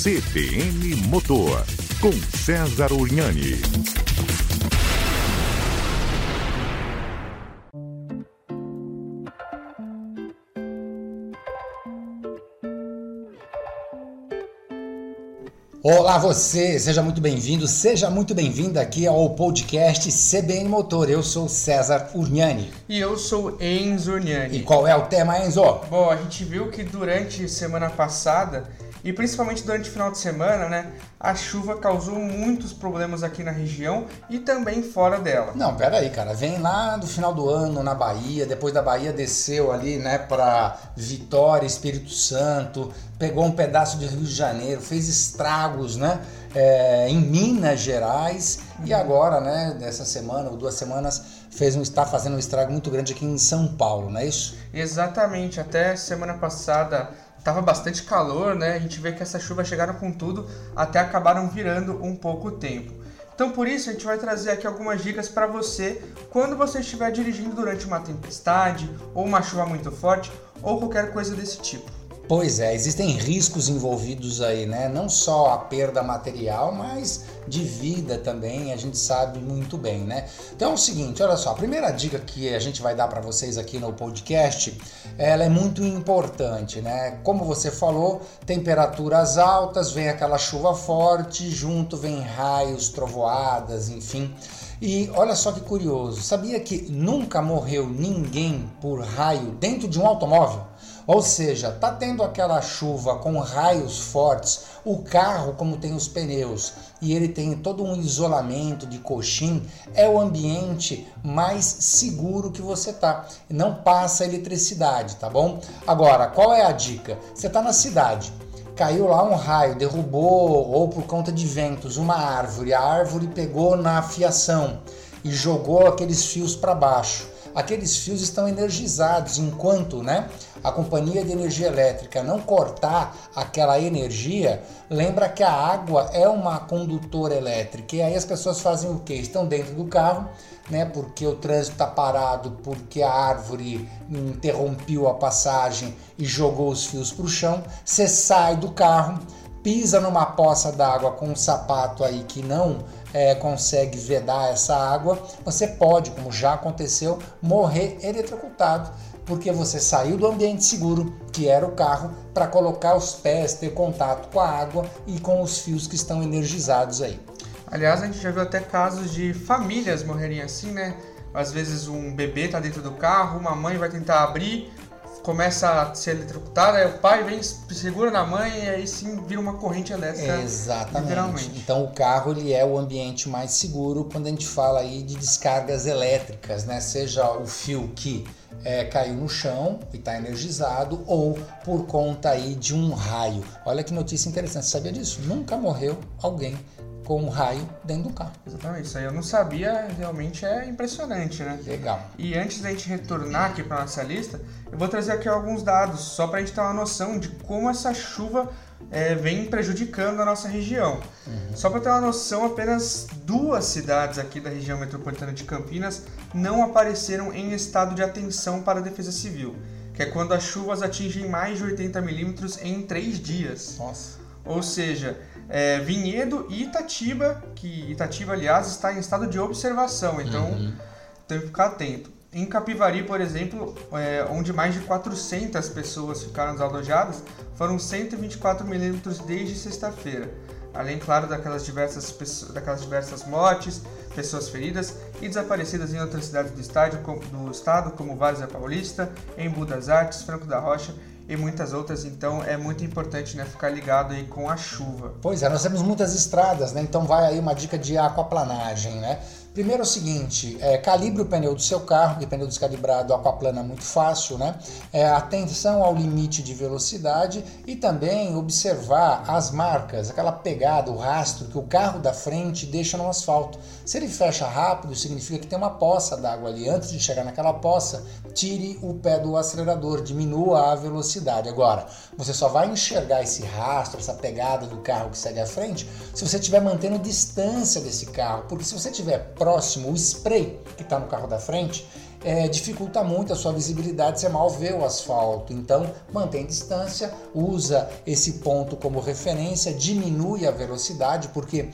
CBN Motor, com César Urnani. Olá você, seja muito bem-vindo, seja muito bem-vinda aqui ao podcast CBN Motor. Eu sou César Urniani. E eu sou Enzo Urniani. E qual é o tema, Enzo? Bom, a gente viu que durante semana passada e principalmente durante o final de semana, né, a chuva causou muitos problemas aqui na região e também fora dela. Não, pera aí, cara. Vem lá do final do ano na Bahia, depois da Bahia desceu ali, né, para Vitória, Espírito Santo, pegou um pedaço de Rio de Janeiro, fez estragos, né, é, em Minas Gerais e agora, né, dessa semana ou duas semanas fez um está fazendo um estrago muito grande aqui em São Paulo, não é isso? Exatamente. Até semana passada Tava bastante calor, né? A gente vê que essas chuvas chegaram com tudo, até acabaram virando um pouco o tempo. Então por isso a gente vai trazer aqui algumas dicas para você quando você estiver dirigindo durante uma tempestade ou uma chuva muito forte ou qualquer coisa desse tipo. Pois é, existem riscos envolvidos aí, né? Não só a perda material, mas de vida também, a gente sabe muito bem, né? Então é o seguinte, olha só, a primeira dica que a gente vai dar para vocês aqui no podcast, ela é muito importante, né? Como você falou, temperaturas altas, vem aquela chuva forte, junto vem raios, trovoadas, enfim. E olha só que curioso, sabia que nunca morreu ninguém por raio dentro de um automóvel? Ou seja, tá tendo aquela chuva com raios fortes, o carro, como tem os pneus e ele tem todo um isolamento de coxim, é o ambiente mais seguro que você tá. Não passa eletricidade, tá bom? Agora, qual é a dica? Você tá na cidade, caiu lá um raio, derrubou ou por conta de ventos uma árvore, a árvore pegou na fiação e jogou aqueles fios para baixo aqueles fios estão energizados, enquanto né, a companhia de energia elétrica não cortar aquela energia, lembra que a água é uma condutora elétrica. E aí as pessoas fazem o que? Estão dentro do carro, né, porque o trânsito está parado, porque a árvore interrompeu a passagem e jogou os fios para o chão. Você sai do carro, pisa numa poça d'água com um sapato aí que não é, consegue vedar essa água, você pode, como já aconteceu, morrer eletrocutado porque você saiu do ambiente seguro, que era o carro, para colocar os pés, ter contato com a água e com os fios que estão energizados aí. Aliás, a gente já viu até casos de famílias morrerem assim, né? Às vezes um bebê está dentro do carro, uma mãe vai tentar abrir, começa a ser eletrocutada, aí o pai vem, segura na mãe e aí sim vira uma corrente elétrica. Exatamente. Então o carro ele é o ambiente mais seguro quando a gente fala aí de descargas elétricas, né? Seja o fio que é, caiu no chão e está energizado ou por conta aí de um raio. Olha que notícia interessante, você sabia disso? Nunca morreu alguém com um raio dentro do carro. Exatamente, isso aí eu não sabia, realmente é impressionante, né? Legal. E antes da gente retornar aqui para nossa lista, eu vou trazer aqui alguns dados, só para a gente ter uma noção de como essa chuva é, vem prejudicando a nossa região. Uhum. Só para ter uma noção, apenas duas cidades aqui da região metropolitana de Campinas não apareceram em estado de atenção para a defesa civil, que é quando as chuvas atingem mais de 80 milímetros em três dias. Nossa. Ou seja, é, Vinhedo e Itatiba, que Itatiba, aliás, está em estado de observação, então uhum. tem que ficar atento. Em Capivari, por exemplo, é, onde mais de 400 pessoas ficaram desalojadas, foram 124 milímetros desde sexta-feira. Além, claro, daquelas diversas, daquelas diversas mortes, pessoas feridas e desaparecidas em outras cidades do, estádio, do estado, como Várzea Paulista, em Budas Artes, Franco da Rocha e muitas outras, então é muito importante né, ficar ligado aí com a chuva. Pois é, nós temos muitas estradas, né? Então vai aí uma dica de aquaplanagem, né? Primeiro é o seguinte, é, calibre o pneu do seu carro, que pneu descalibrado aquaplana é muito fácil, né? É, atenção ao limite de velocidade e também observar as marcas, aquela pegada, o rastro que o carro da frente deixa no asfalto. Se ele fecha rápido, significa que tem uma poça d'água ali. Antes de chegar naquela poça, tire o pé do acelerador, diminua a velocidade. Agora, você só vai enxergar esse rastro, essa pegada do carro que segue à frente, se você estiver mantendo distância desse carro, porque se você estiver próximo, o spray que está no carro da frente, é, dificulta muito a sua visibilidade, você mal vê o asfalto. Então, mantém distância, usa esse ponto como referência, diminui a velocidade, porque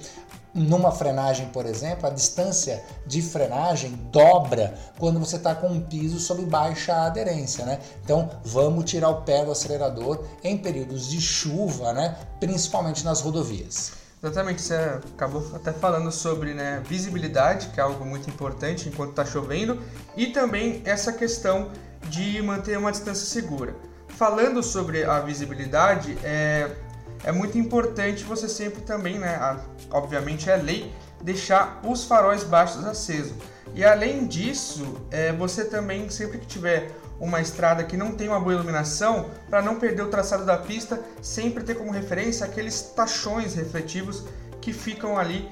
numa frenagem, por exemplo, a distância de frenagem dobra quando você está com um piso sob baixa aderência, né? Então vamos tirar o pé do acelerador em períodos de chuva, né? Principalmente nas rodovias. Exatamente, você acabou até falando sobre né, visibilidade, que é algo muito importante enquanto está chovendo, e também essa questão de manter uma distância segura. Falando sobre a visibilidade, é, é muito importante você sempre também, né, a, obviamente é lei, deixar os faróis baixos acesos. E além disso, é, você também, sempre que tiver uma estrada que não tem uma boa iluminação, para não perder o traçado da pista, sempre ter como referência aqueles tachões refletivos que ficam ali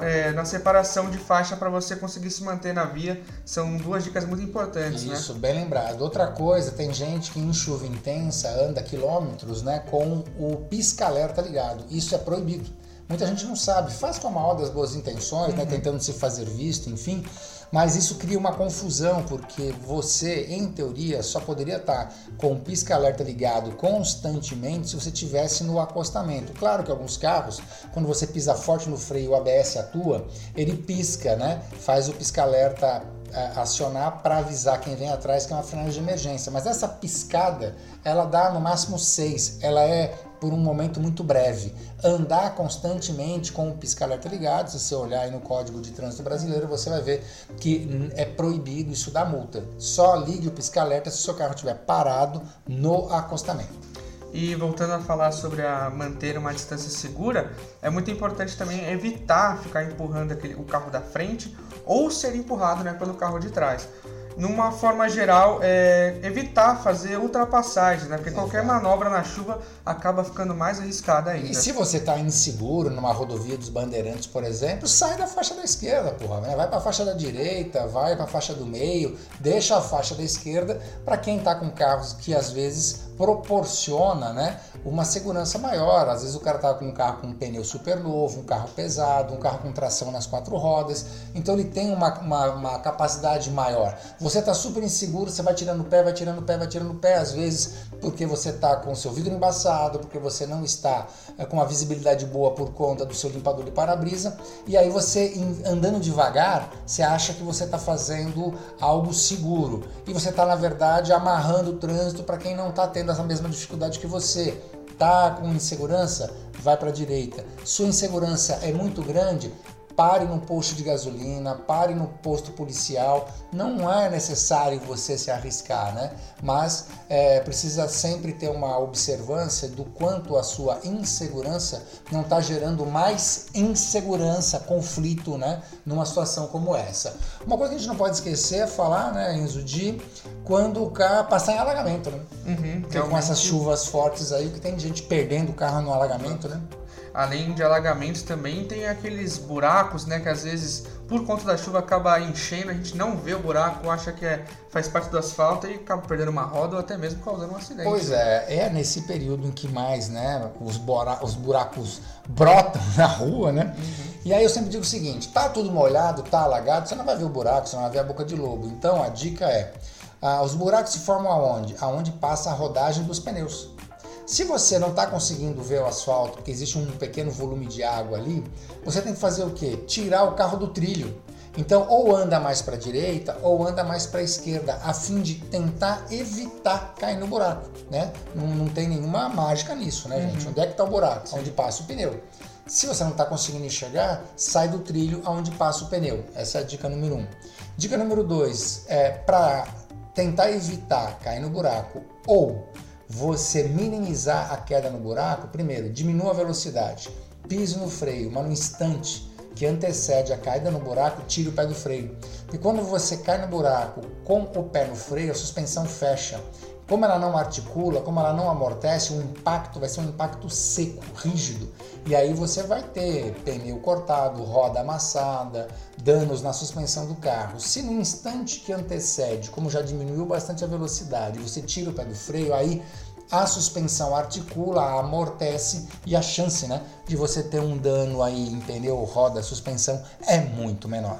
é, na separação de faixa para você conseguir se manter na via. São duas dicas muito importantes. Né? Isso, né? bem lembrado. Outra coisa, tem gente que em chuva intensa anda quilômetros né, com o pisca-alerta ligado. Isso é proibido. Muita gente não sabe, faz com a maior das boas intenções, né, uhum. né, tentando se fazer visto, enfim, mas isso cria uma confusão, porque você, em teoria, só poderia estar com o pisca-alerta ligado constantemente se você tivesse no acostamento. Claro que alguns carros, quando você pisa forte no freio, o ABS atua, ele pisca, né? Faz o pisca-alerta é, acionar para avisar quem vem atrás que é uma frenagem de emergência. Mas essa piscada, ela dá no máximo 6. Ela é por um momento muito breve. Andar constantemente com o pisca-alerta ligado, se você olhar aí no Código de Trânsito Brasileiro, você vai ver que é proibido isso da multa. Só ligue o pisca-alerta se o seu carro estiver parado no acostamento. E voltando a falar sobre a manter uma distância segura, é muito importante também evitar ficar empurrando aquele, o carro da frente ou ser empurrado né, pelo carro de trás numa forma geral, é, evitar fazer ultrapassagens, né? Porque Exato. qualquer manobra na chuva acaba ficando mais arriscada ainda. E se você está inseguro numa rodovia dos Bandeirantes, por exemplo, sai da faixa da esquerda, porra, né? Vai para a faixa da direita, vai para a faixa do meio, deixa a faixa da esquerda para quem está com carros que às vezes proporciona né, uma segurança maior. Às vezes o cara está com um carro com um pneu super novo, um carro pesado, um carro com tração nas quatro rodas, então ele tem uma, uma, uma capacidade maior. Você está super inseguro, você vai tirando o pé, vai tirando o pé, vai tirando o pé, às vezes porque você está com o seu vidro embaçado, porque você não está é, com a visibilidade boa por conta do seu limpador de para-brisa, e aí você andando devagar, você acha que você está fazendo algo seguro, e você está na verdade amarrando o trânsito para quem não está tendo tendo essa mesma dificuldade que você, tá com insegurança, vai para a direita. Sua insegurança é muito grande, pare no posto de gasolina, pare no posto policial. Não é necessário você se arriscar, né? Mas é, precisa sempre ter uma observância do quanto a sua insegurança não está gerando mais insegurança, conflito, né? Numa situação como essa. Uma coisa que a gente não pode esquecer é falar, né, Enzo, de quando o carro passar em alagamento, né? Uhum, com essas chuvas fortes aí, que tem gente perdendo o carro no alagamento, né? Além de alagamentos também tem aqueles buracos, né, que às vezes por conta da chuva acaba enchendo, a gente não vê o buraco, acha que é, faz parte do asfalto e acaba perdendo uma roda ou até mesmo causando um acidente. Pois é, é nesse período em que mais, né, os, os buracos brotam na rua, né? Uhum. E aí eu sempre digo o seguinte, tá tudo molhado, tá alagado, você não vai ver o buraco, você não vai ver a boca de lobo. Então a dica é, ah, os buracos se formam aonde? Aonde passa a rodagem dos pneus. Se você não está conseguindo ver o asfalto, porque existe um pequeno volume de água ali, você tem que fazer o quê? Tirar o carro do trilho. Então, ou anda mais para a direita ou anda mais para a esquerda, a fim de tentar evitar cair no buraco, né? Não, não tem nenhuma mágica nisso, né, gente? Uhum. Onde é que está o buraco? Onde passa o pneu. Se você não está conseguindo enxergar, sai do trilho aonde passa o pneu. Essa é a dica número um. Dica número dois é para tentar evitar cair no buraco ou você minimizar a queda no buraco, primeiro, diminua a velocidade, pise no freio, mas no instante que antecede a caída no buraco, tire o pé do freio. E quando você cai no buraco com o pé no freio, a suspensão fecha. Como ela não articula, como ela não amortece, o impacto vai ser um impacto seco, rígido. E aí você vai ter pneu cortado, roda amassada, danos na suspensão do carro. Se no instante que antecede, como já diminuiu bastante a velocidade, você tira o pé do freio, aí a suspensão articula, amortece e a chance né, de você ter um dano aí em pneu, roda, suspensão é muito menor.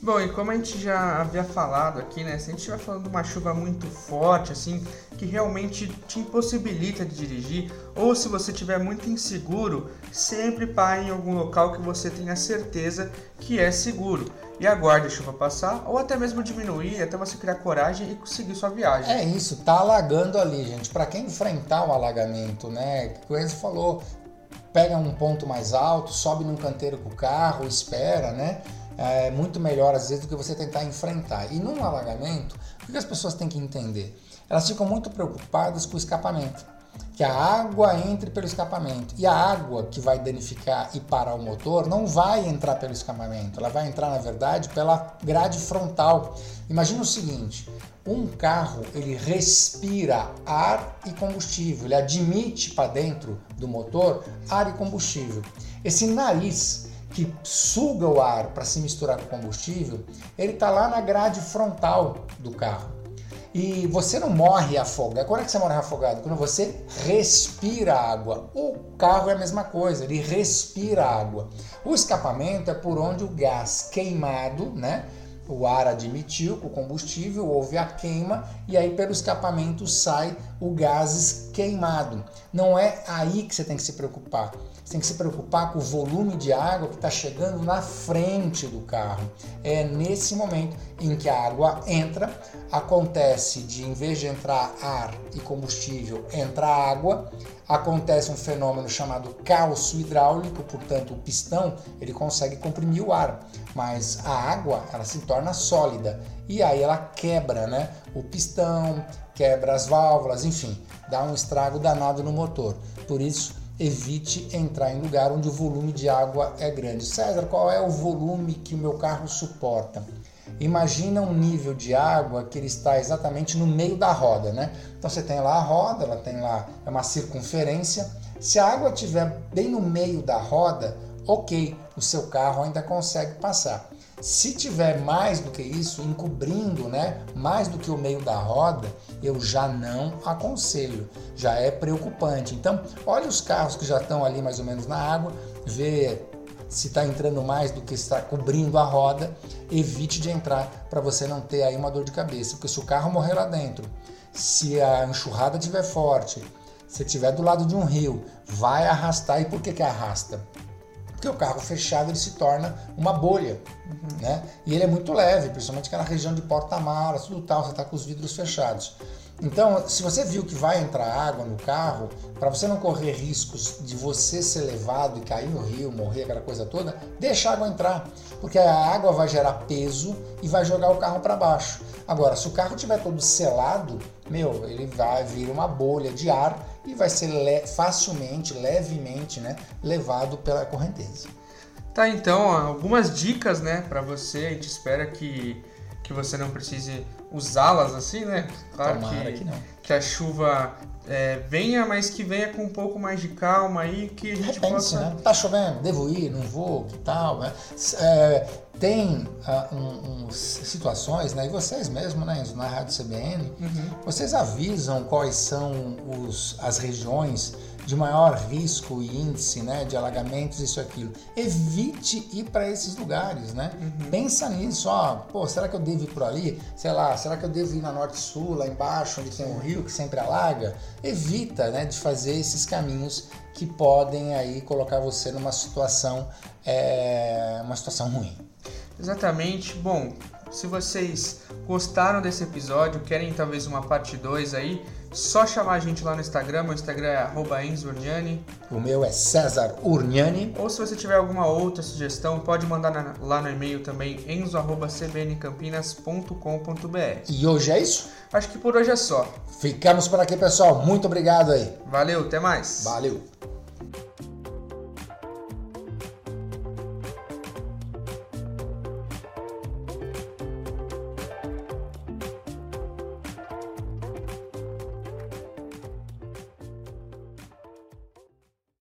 Bom, e como a gente já havia falado aqui, né? Se a gente estiver falando de uma chuva muito forte, assim, que realmente te impossibilita de dirigir, ou se você estiver muito inseguro, sempre pare em algum local que você tenha certeza que é seguro. E aguarde a chuva passar, ou até mesmo diminuir, até você criar coragem e conseguir sua viagem. É isso, tá alagando ali, gente. Para quem enfrentar o alagamento, né? O Enzo falou, pega um ponto mais alto, sobe num canteiro com o carro, espera, né? É muito melhor às vezes do que você tentar enfrentar. E num alagamento, o que as pessoas têm que entender? Elas ficam muito preocupadas com o escapamento. Que a água entre pelo escapamento. E a água que vai danificar e parar o motor não vai entrar pelo escapamento, ela vai entrar, na verdade, pela grade frontal. Imagina o seguinte: um carro ele respira ar e combustível, ele admite para dentro do motor ar e combustível. Esse nariz que suga o ar para se misturar com o combustível, ele está lá na grade frontal do carro. E você não morre afogado. Quando é que você morre afogado? Quando você respira água. O carro é a mesma coisa, ele respira água. O escapamento é por onde o gás queimado, né? O ar admitiu com o combustível, houve a queima e aí pelo escapamento sai o gás queimado. Não é aí que você tem que se preocupar. Você tem que se preocupar com o volume de água que está chegando na frente do carro. É nesse momento em que a água entra, acontece de em vez de entrar ar e combustível, entrar água, acontece um fenômeno chamado calço hidráulico, portanto o pistão ele consegue comprimir o ar, mas a água ela se torna sólida e aí ela quebra, né? O pistão, quebra as válvulas, enfim, dá um estrago danado no motor. Por isso evite entrar em lugar onde o volume de água é grande. César, qual é o volume que o meu carro suporta? Imagina um nível de água que ele está exatamente no meio da roda, né? Então você tem lá a roda, ela tem lá é uma circunferência. Se a água estiver bem no meio da roda, ok, o seu carro ainda consegue passar. Se tiver mais do que isso, encobrindo, né, mais do que o meio da roda, eu já não aconselho, já é preocupante. Então, olhe os carros que já estão ali mais ou menos na água, vê se está entrando mais do que está cobrindo a roda, evite de entrar para você não ter aí uma dor de cabeça, porque se o carro morrer lá dentro, se a enxurrada estiver forte, se estiver do lado de um rio, vai arrastar. E por que, que arrasta? Porque o carro fechado ele se torna uma bolha, uhum. né? E ele é muito leve, principalmente aquela região de porta-malas, tudo tal, você está com os vidros fechados. Então, se você viu que vai entrar água no carro, para você não correr riscos de você ser levado e cair no rio, morrer, aquela coisa toda, deixa a água entrar, porque a água vai gerar peso e vai jogar o carro para baixo. Agora, se o carro estiver todo selado, meu, ele vai vir uma bolha de ar e vai ser le facilmente, levemente, né, levado pela correnteza. Tá, então, algumas dicas, né, para você. A gente espera que, que você não precise usá-las assim, né? Claro que, que, que, a chuva é, venha, mas que venha com um pouco mais de calma aí, que a gente Repense, possa... né? Tá chovendo, devo ir, não vou, que tal, né? É, tem uh, um, um, situações, né? E vocês mesmo, né, na Rádio CBN, uhum. vocês avisam quais são os, as regiões de maior risco e índice né, de alagamentos, isso e aquilo. Evite ir para esses lugares, né? Uhum. Pensa nisso, ó, pô, será que eu devo ir por ali? Sei lá, será que eu devo ir na Norte-Sul, lá embaixo, onde tem um rio que sempre alaga? Evita, né, de fazer esses caminhos que podem aí colocar você numa situação, é, uma situação ruim. Exatamente. Bom, se vocês gostaram desse episódio, querem talvez uma parte 2 aí, só chamar a gente lá no Instagram, o Instagram é enzurniani. O meu é César Urniani. Ou se você tiver alguma outra sugestão, pode mandar lá no e-mail também, enzo.cbncampinas.com.br. E hoje é isso? Acho que por hoje é só. Ficamos por aqui, pessoal. Muito obrigado aí. Valeu, até mais. Valeu.